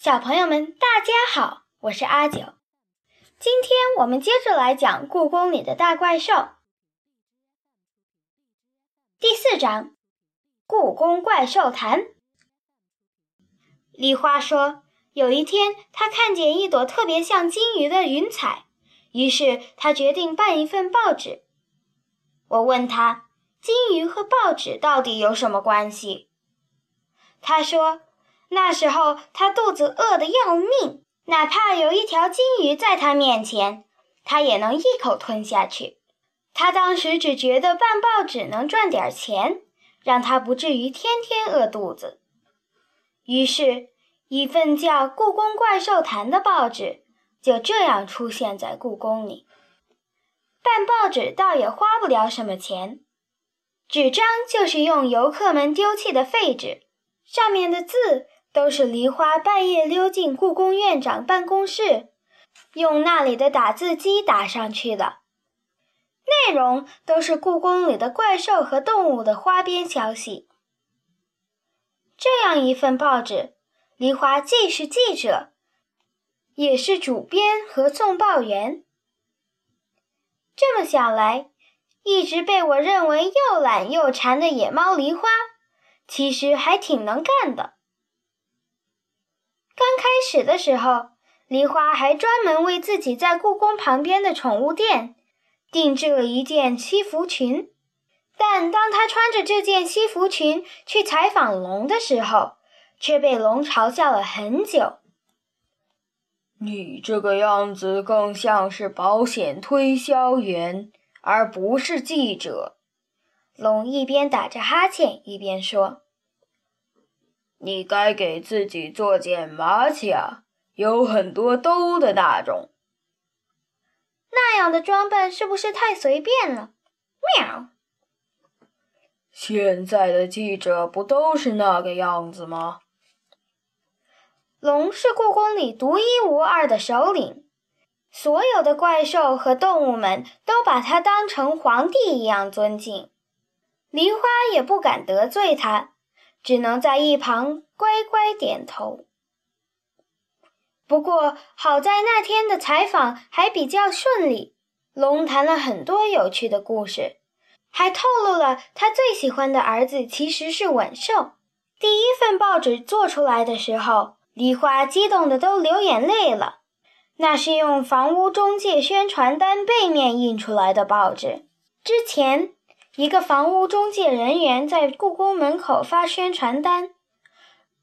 小朋友们，大家好，我是阿九。今天我们接着来讲故宫里的大怪兽。第四章：故宫怪兽谈。梨花说，有一天她看见一朵特别像金鱼的云彩，于是她决定办一份报纸。我问她，金鱼和报纸到底有什么关系？他说。那时候他肚子饿得要命，哪怕有一条金鱼在他面前，他也能一口吞下去。他当时只觉得办报纸能赚点钱，让他不至于天天饿肚子。于是，一份叫《故宫怪兽谈》的报纸就这样出现在故宫里。办报纸倒也花不了什么钱，纸张就是用游客们丢弃的废纸，上面的字。都是梨花半夜溜进故宫院长办公室，用那里的打字机打上去的。内容都是故宫里的怪兽和动物的花边消息。这样一份报纸，梨花既是记者，也是主编和送报员。这么想来，一直被我认为又懒又馋的野猫梨花，其实还挺能干的。刚开始的时候，梨花还专门为自己在故宫旁边的宠物店定制了一件西服裙。但当她穿着这件西服裙去采访龙的时候，却被龙嘲笑了很久。你这个样子更像是保险推销员，而不是记者。龙一边打着哈欠，一边说。你该给自己做件马甲，有很多兜的那种。那样的装扮是不是太随便了？喵。现在的记者不都是那个样子吗？龙是故宫里独一无二的首领，所有的怪兽和动物们都把他当成皇帝一样尊敬。梨花也不敢得罪他。只能在一旁乖乖点头。不过好在那天的采访还比较顺利，龙谈了很多有趣的故事，还透露了他最喜欢的儿子其实是吻兽。第一份报纸做出来的时候，梨花激动的都流眼泪了。那是用房屋中介宣传单背面印出来的报纸，之前。一个房屋中介人员在故宫门口发宣传单，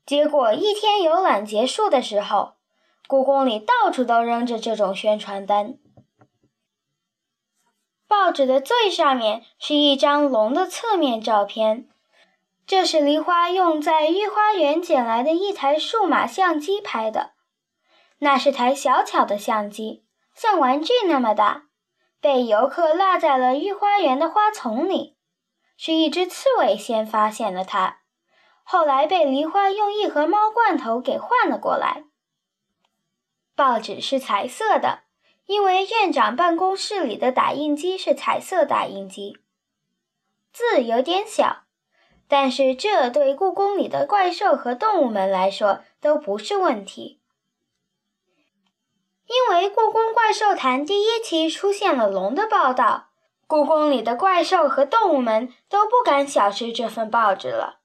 结果一天游览结束的时候，故宫里到处都扔着这种宣传单。报纸的最上面是一张龙的侧面照片，这是梨花用在御花园捡来的一台数码相机拍的。那是台小巧的相机，像玩具那么大。被游客落在了御花园的花丛里，是一只刺猬先发现了它，后来被梨花用一盒猫罐头给换了过来。报纸是彩色的，因为院长办公室里的打印机是彩色打印机。字有点小，但是这对故宫里的怪兽和动物们来说都不是问题。因为《故宫怪兽谈》第一期出现了龙的报道，故宫里的怪兽和动物们都不敢小视这份报纸了。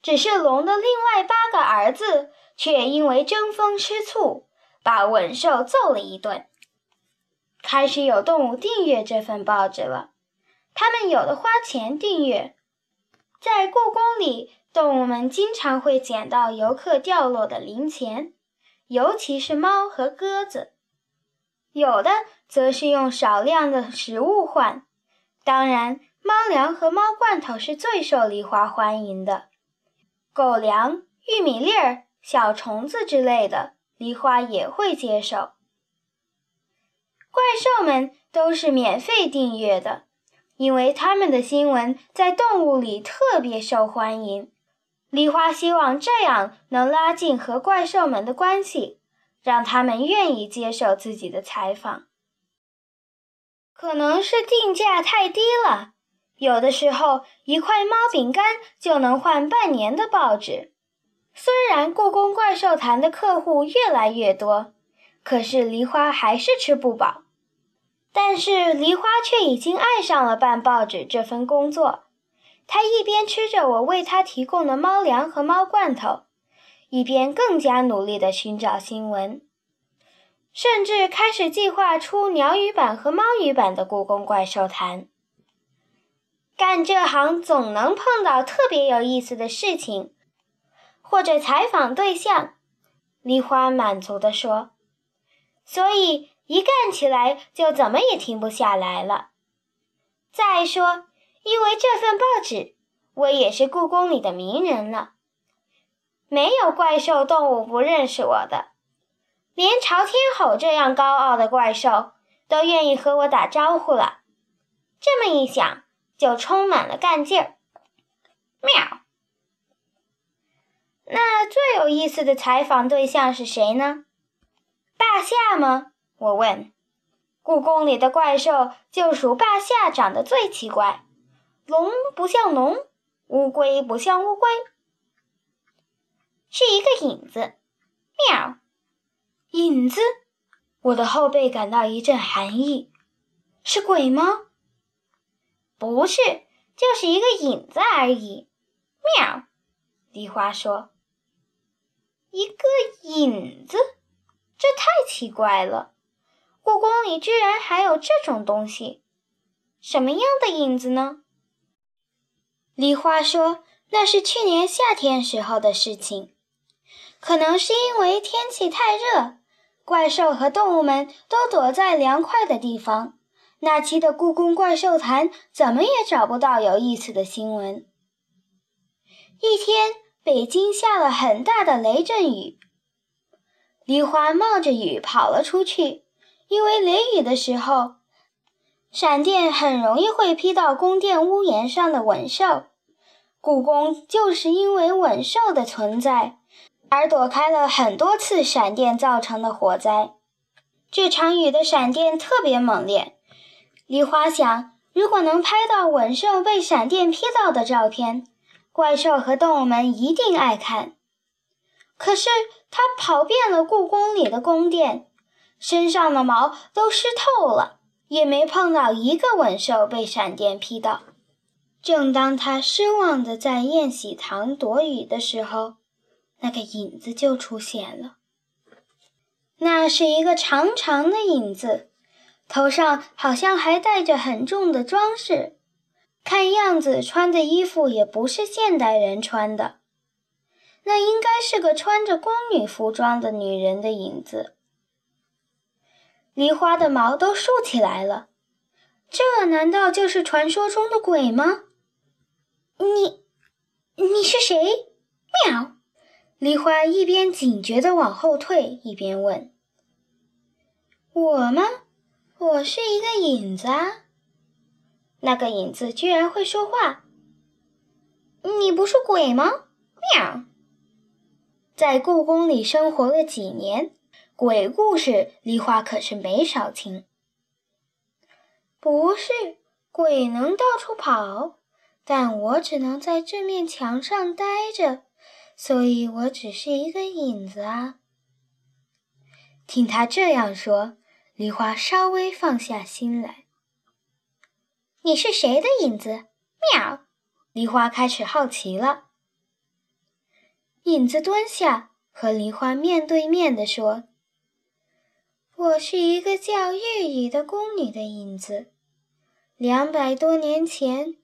只是龙的另外八个儿子却因为争风吃醋，把文兽揍了一顿。开始有动物订阅这份报纸了，他们有的花钱订阅。在故宫里，动物们经常会捡到游客掉落的零钱。尤其是猫和鸽子，有的则是用少量的食物换。当然，猫粮和猫罐头是最受梨花欢迎的。狗粮、玉米粒儿、小虫子之类的，梨花也会接受。怪兽们都是免费订阅的，因为他们的新闻在动物里特别受欢迎。梨花希望这样能拉近和怪兽们的关系，让他们愿意接受自己的采访。可能是定价太低了，有的时候一块猫饼干就能换半年的报纸。虽然故宫怪兽坛的客户越来越多，可是梨花还是吃不饱。但是梨花却已经爱上了办报纸这份工作。他一边吃着我为他提供的猫粮和猫罐头，一边更加努力地寻找新闻，甚至开始计划出鸟语版和猫语版的《故宫怪兽谈》。干这行总能碰到特别有意思的事情，或者采访对象。梨花满足地说：“所以一干起来就怎么也停不下来了。再说。”因为这份报纸，我也是故宫里的名人了。没有怪兽动物不认识我的，连朝天吼这样高傲的怪兽都愿意和我打招呼了。这么一想，就充满了干劲儿。喵！那最有意思的采访对象是谁呢？霸下吗？我问。故宫里的怪兽就属霸下长得最奇怪。龙不像龙，乌龟不像乌龟，是一个影子。喵，影子！我的后背感到一阵寒意。是鬼吗？不是，就是一个影子而已。喵，梨花说：“一个影子，这太奇怪了。故宫里居然还有这种东西，什么样的影子呢？”梨花说：“那是去年夏天时候的事情，可能是因为天气太热，怪兽和动物们都躲在凉快的地方。那期的《故宫怪兽坛》怎么也找不到有意思的新闻。一天，北京下了很大的雷阵雨，梨花冒着雨跑了出去，因为雷雨的时候。”闪电很容易会劈到宫殿屋檐上的吻兽，故宫就是因为吻兽的存在而躲开了很多次闪电造成的火灾。这场雨的闪电特别猛烈，梨花想，如果能拍到吻兽被闪电劈到的照片，怪兽和动物们一定爱看。可是他跑遍了故宫里的宫殿，身上的毛都湿透了。也没碰到一个吻兽被闪电劈到。正当他失望的在宴喜堂躲雨的时候，那个影子就出现了。那是一个长长的影子，头上好像还戴着很重的装饰，看样子穿的衣服也不是现代人穿的。那应该是个穿着宫女服装的女人的影子。梨花的毛都竖起来了，这难道就是传说中的鬼吗？你，你是谁？喵！梨花一边警觉地往后退，一边问：“我吗？我是一个影子啊。”那个影子居然会说话。你不是鬼吗？喵！在故宫里生活了几年。鬼故事，梨花可是没少听。不是鬼能到处跑，但我只能在这面墙上待着，所以我只是一个影子啊。听他这样说，梨花稍微放下心来。你是谁的影子？喵！梨花开始好奇了。影子蹲下，和梨花面对面的说。我是一个叫月雨的宫女的影子。两百多年前，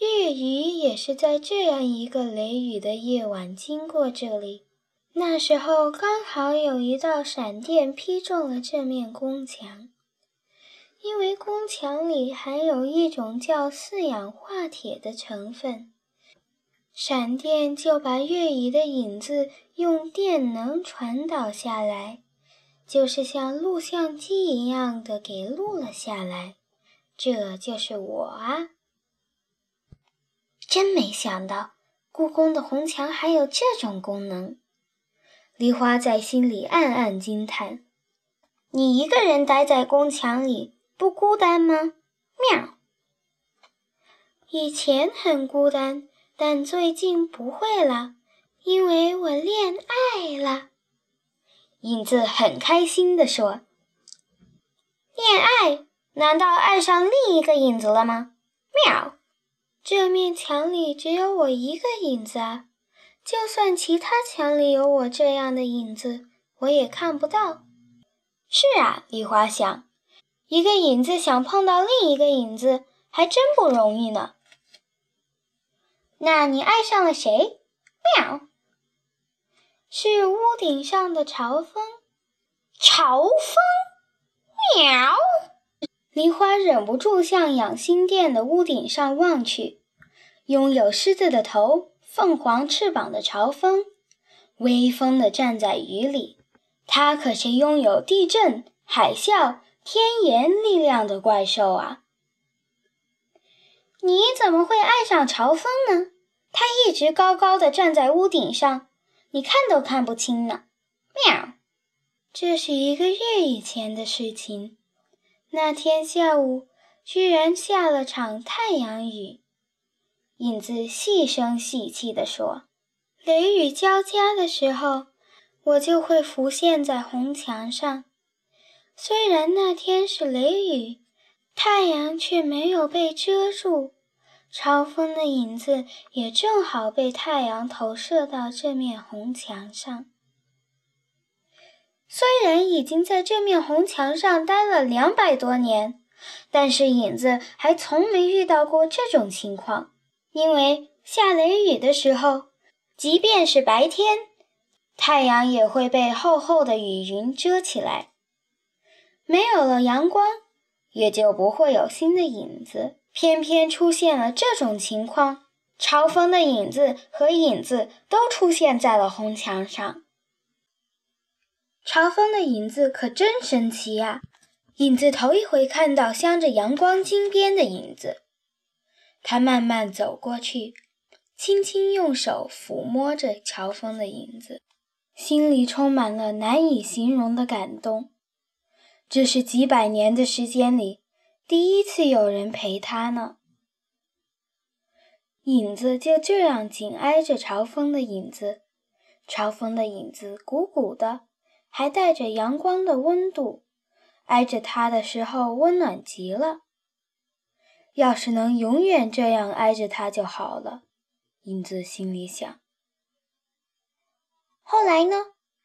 月雨也是在这样一个雷雨的夜晚经过这里。那时候刚好有一道闪电劈中了这面宫墙，因为宫墙里含有一种叫四氧化铁的成分，闪电就把月雨的影子用电能传导下来。就是像录像机一样的给录了下来，这就是我啊！真没想到，故宫的红墙还有这种功能。梨花在心里暗暗惊叹：“你一个人待在宫墙里，不孤单吗？”喵。以前很孤单，但最近不会了，因为我恋爱了影子很开心地说：“恋爱？难道爱上另一个影子了吗？”喵！这面墙里只有我一个影子啊！就算其他墙里有我这样的影子，我也看不到。是啊，梨花想，一个影子想碰到另一个影子，还真不容易呢。那你爱上了谁？喵！是屋顶上的朝风。朝风？喵！梨花忍不住向养心殿的屋顶上望去，拥有狮子的头、凤凰翅膀的朝风，威风地站在雨里。它可是拥有地震、海啸、天炎力量的怪兽啊！你怎么会爱上朝风呢？它一直高高的站在屋顶上，你看都看不清呢。喵！这是一个月以前的事情。那天下午，居然下了场太阳雨。影子细声细气地说：“雷雨交加的时候，我就会浮现在红墙上。虽然那天是雷雨，太阳却没有被遮住。朝风的影子也正好被太阳投射到这面红墙上。”虽然已经在这面红墙上待了两百多年，但是影子还从没遇到过这种情况。因为下雷雨的时候，即便是白天，太阳也会被厚厚的雨云遮起来。没有了阳光，也就不会有新的影子。偏偏出现了这种情况，朝风的影子和影子都出现在了红墙上。朝风的影子可真神奇呀！影子头一回看到镶着阳光金边的影子，他慢慢走过去，轻轻用手抚摸着朝风的影子，心里充满了难以形容的感动。这是几百年的时间里第一次有人陪他呢。影子就这样紧挨着朝风的影子，朝风的影子鼓鼓的。还带着阳光的温度，挨着他的时候温暖极了。要是能永远这样挨着他就好了，影子心里想。后来呢？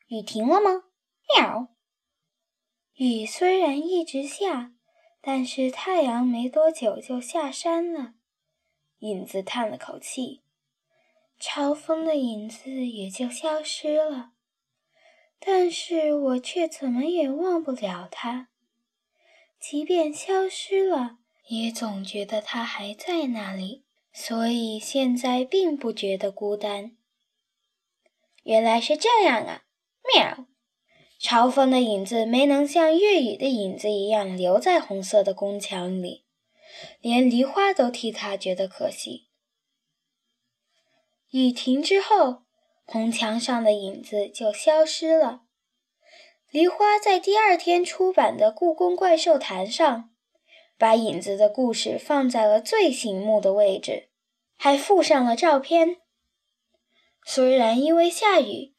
雨停了吗？喵。雨虽然一直下，但是太阳没多久就下山了。影子叹了口气，朝风的影子也就消失了。但是我却怎么也忘不了他，即便消失了，也总觉得他还在那里，所以现在并不觉得孤单。原来是这样啊！喵，嘲风的影子没能像月雨的影子一样留在红色的宫墙里，连梨花都替他觉得可惜。雨停之后。红墙上的影子就消失了。梨花在第二天出版的《故宫怪兽坛》上，把影子的故事放在了最醒目的位置，还附上了照片。虽然因为下雨，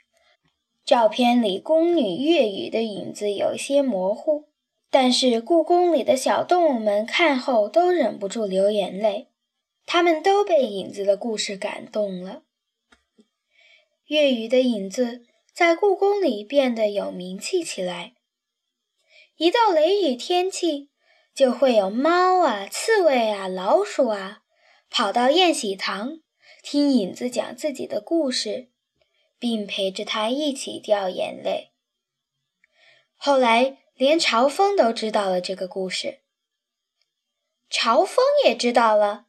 照片里宫女月雨的影子有些模糊，但是故宫里的小动物们看后都忍不住流眼泪，他们都被影子的故事感动了。月雨的影子在故宫里变得有名气起来。一到雷雨天气，就会有猫啊、刺猬啊、老鼠啊跑到宴喜堂听影子讲自己的故事，并陪着他一起掉眼泪。后来，连朝风都知道了这个故事。朝风也知道了。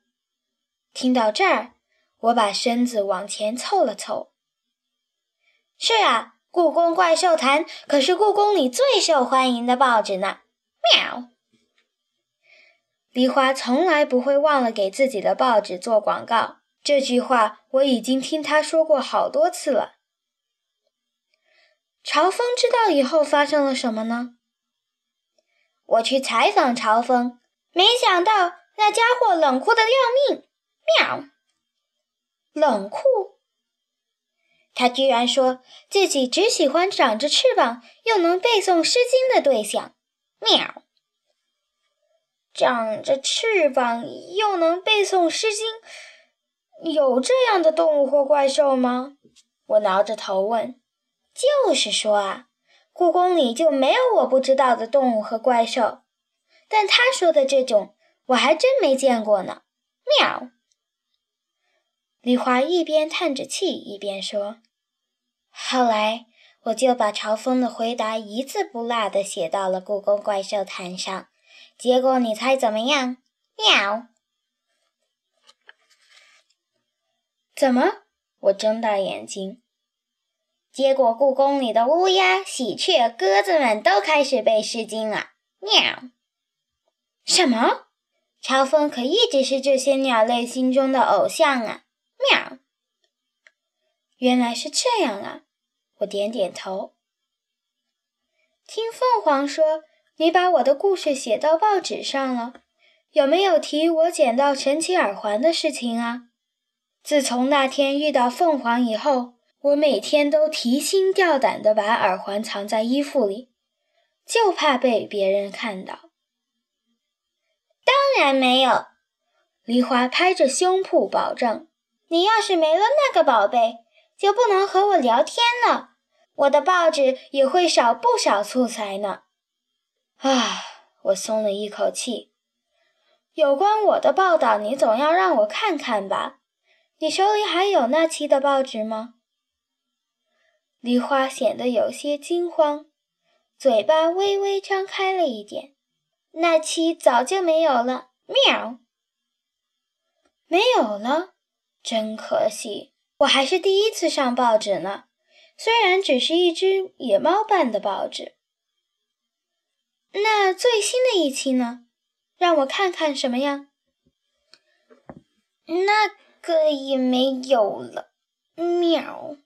听到这儿，我把身子往前凑了凑。是啊，故宫怪兽坛可是故宫里最受欢迎的报纸呢。喵！梨花从来不会忘了给自己的报纸做广告，这句话我已经听他说过好多次了。朝风知道以后发生了什么呢？我去采访朝风，没想到那家伙冷酷的要命。喵！冷酷。他居然说自己只喜欢长着翅膀又能背诵《诗经》的对象。喵！长着翅膀又能背诵《诗经》，有这样的动物或怪兽吗？我挠着头问。就是说啊，故宫里就没有我不知道的动物和怪兽。但他说的这种，我还真没见过呢。喵！李华一边叹着气，一边说：“后来我就把朝风的回答一字不落的写到了故宫怪兽坛上。结果你猜怎么样？”喵！怎么？我睁大眼睛。结果故宫里的乌鸦、喜鹊、鸽子们都开始背《诗经》了。喵！什么？朝风可一直是这些鸟类心中的偶像啊！喵！原来是这样啊！我点点头。听凤凰说，你把我的故事写到报纸上了，有没有提我捡到神奇耳环的事情啊？自从那天遇到凤凰以后，我每天都提心吊胆地把耳环藏在衣服里，就怕被别人看到。当然没有，梨花拍着胸脯保证：“你要是没了那个宝贝，就不能和我聊天了，我的报纸也会少不少素材呢。”啊，我松了一口气。有关我的报道，你总要让我看看吧？你手里还有那期的报纸吗？梨花显得有些惊慌，嘴巴微微张开了一点。那期早就没有了，喵！没有了，真可惜。我还是第一次上报纸呢，虽然只是一只野猫办的报纸。那最新的一期呢？让我看看什么样？那个也没有了，喵！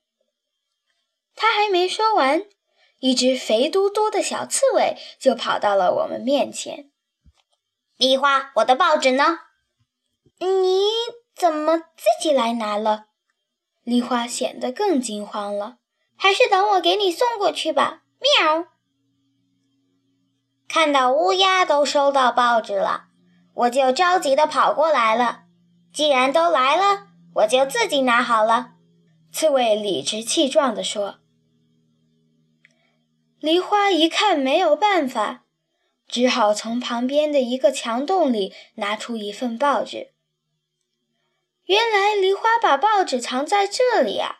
他还没说完。一只肥嘟嘟的小刺猬就跑到了我们面前。梨花，我的报纸呢？你怎么自己来拿了？梨花显得更惊慌了。还是等我给你送过去吧。喵！看到乌鸦都收到报纸了，我就着急的跑过来了。既然都来了，我就自己拿好了。刺猬理直气壮地说。梨花一看没有办法，只好从旁边的一个墙洞里拿出一份报纸。原来梨花把报纸藏在这里啊！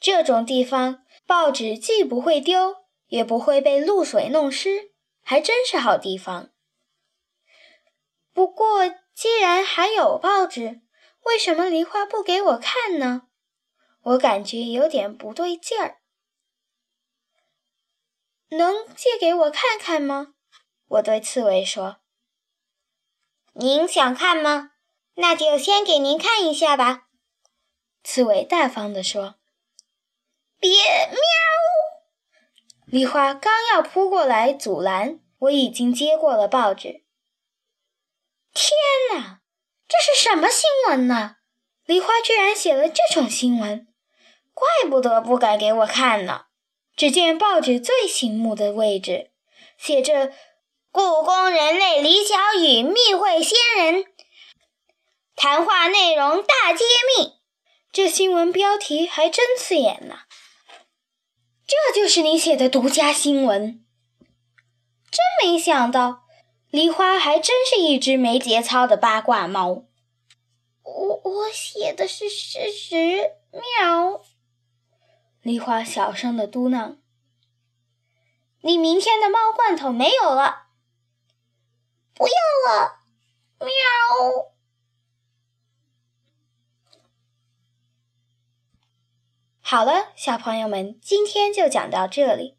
这种地方，报纸既不会丢，也不会被露水弄湿，还真是好地方。不过，既然还有报纸，为什么梨花不给我看呢？我感觉有点不对劲儿。能借给我看看吗？我对刺猬说：“您想看吗？那就先给您看一下吧。”刺猬大方地说：“别喵！”梨花刚要扑过来阻拦，我已经接过了报纸。天哪，这是什么新闻呢？梨花居然写了这种新闻，怪不得不敢给我看呢。只见报纸最醒目的位置写着“故宫人类李小雨密会仙人”，谈话内容大揭秘。这新闻标题还真刺眼呢！这就是你写的独家新闻？真没想到，梨花还真是一只没节操的八卦猫。我我写的是事实，喵。梨花小声的嘟囔：“你明天的猫罐头没有了，不要了，喵！”好了，小朋友们，今天就讲到这里。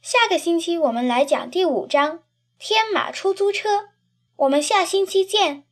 下个星期我们来讲第五章《天马出租车》，我们下星期见。